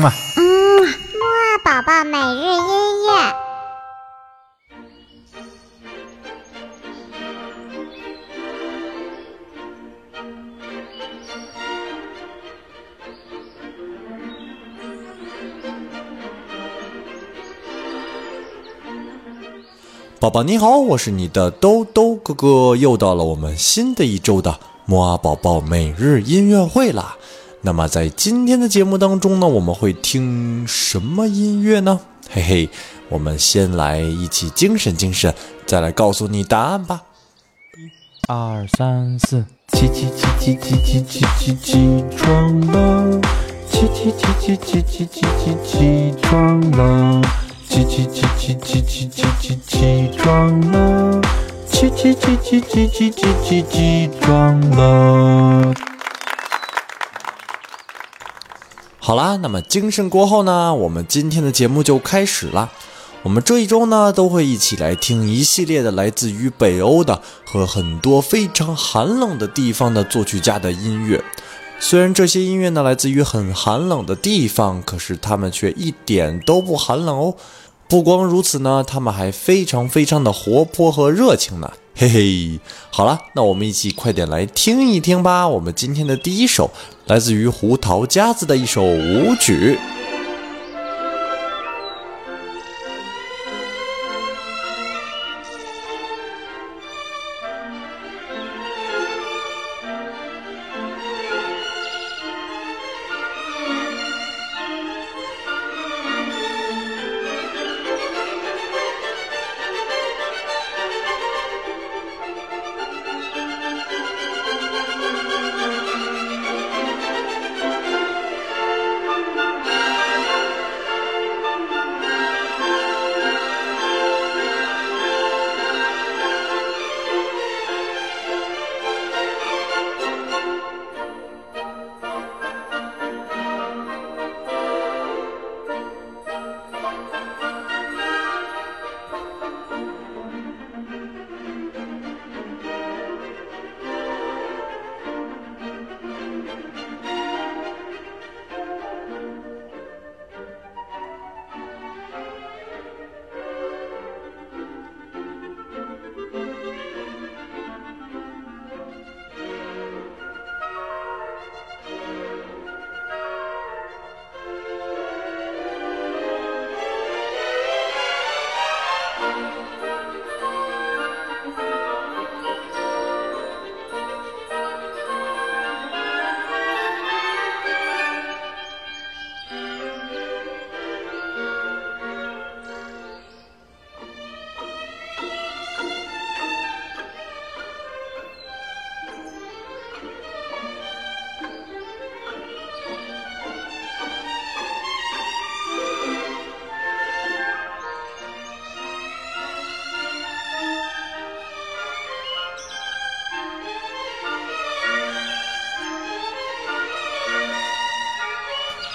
嘛。嗯，木二宝宝每日音乐。宝宝你好，我是你的兜兜哥哥，又到了我们新的一周的摩阿宝宝每日音乐会啦。那么在今天的节目当中呢，我们会听什么音乐呢？嘿嘿，我们先来一起精神精神，再来告诉你答案吧。一二三四，起起起起起起起起起床了，起起起起起起起起起床了，起起起起起起起起起床了，起起起起起起起起起床了。好啦，那么精神过后呢，我们今天的节目就开始啦。我们这一周呢，都会一起来听一系列的来自于北欧的和很多非常寒冷的地方的作曲家的音乐。虽然这些音乐呢来自于很寒冷的地方，可是他们却一点都不寒冷哦。不光如此呢，他们还非常非常的活泼和热情呢。嘿嘿，好了，那我们一起快点来听一听吧。我们今天的第一首来自于胡桃夹子的一首舞曲。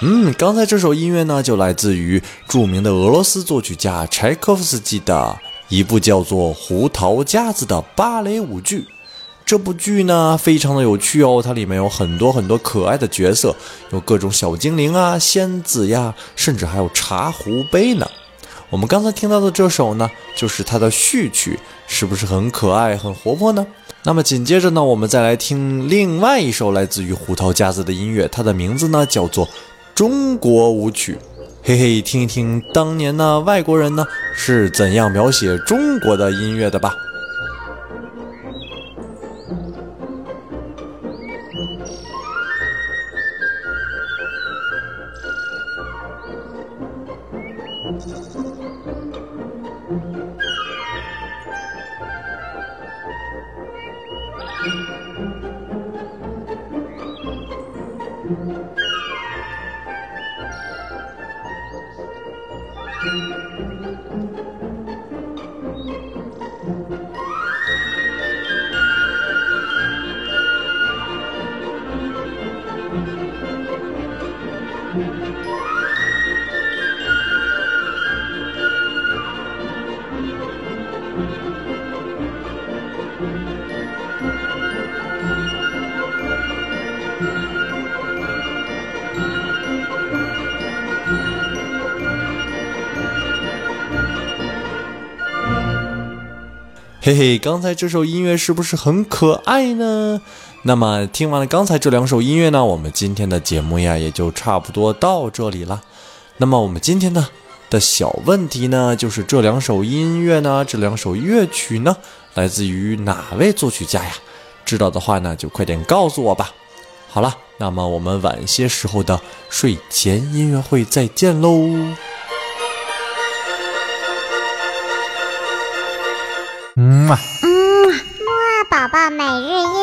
嗯，刚才这首音乐呢，就来自于著名的俄罗斯作曲家柴可夫斯基的一部叫做《胡桃夹子》的芭蕾舞剧。这部剧呢，非常的有趣哦，它里面有很多很多可爱的角色，有各种小精灵啊、仙子呀，甚至还有茶壶杯呢。我们刚才听到的这首呢，就是它的序曲，是不是很可爱、很活泼呢？那么紧接着呢，我们再来听另外一首来自于胡桃夹子的音乐，它的名字呢叫做。中国舞曲，嘿嘿，听一听当年的外国人呢，是怎样描写中国的音乐的吧。嘿嘿，刚才这首音乐是不是很可爱呢？那么听完了刚才这两首音乐呢，我们今天的节目呀也就差不多到这里了。那么我们今天呢的小问题呢，就是这两首音乐呢，这两首乐曲呢，来自于哪位作曲家呀？知道的话呢，就快点告诉我吧。好了，那么我们晚些时候的睡前音乐会再见喽。嗯。木啊宝宝每日。